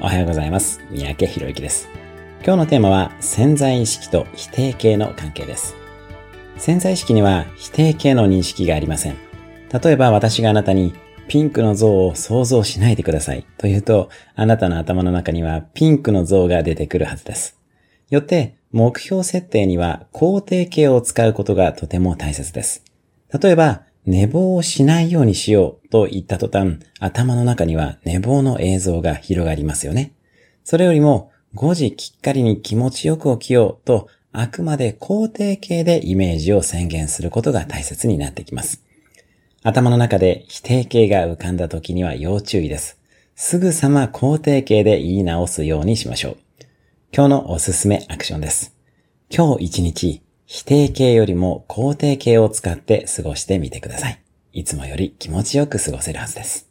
おはようございます。三宅博之です。今日のテーマは潜在意識と否定形の関係です。潜在意識には否定形の認識がありません。例えば私があなたにピンクの像を想像しないでくださいと言うと、あなたの頭の中にはピンクの像が出てくるはずです。よって、目標設定には肯定形を使うことがとても大切です。例えば、寝坊をしないようにしようと言った途端、頭の中には寝坊の映像が広がりますよね。それよりも、5時きっかりに気持ちよく起きようと、あくまで肯定形でイメージを宣言することが大切になってきます。頭の中で否定形が浮かんだ時には要注意です。すぐさま肯定形で言い直すようにしましょう。今日のおすすめアクションです。今日一日、否定形よりも肯定形を使って過ごしてみてください。いつもより気持ちよく過ごせるはずです。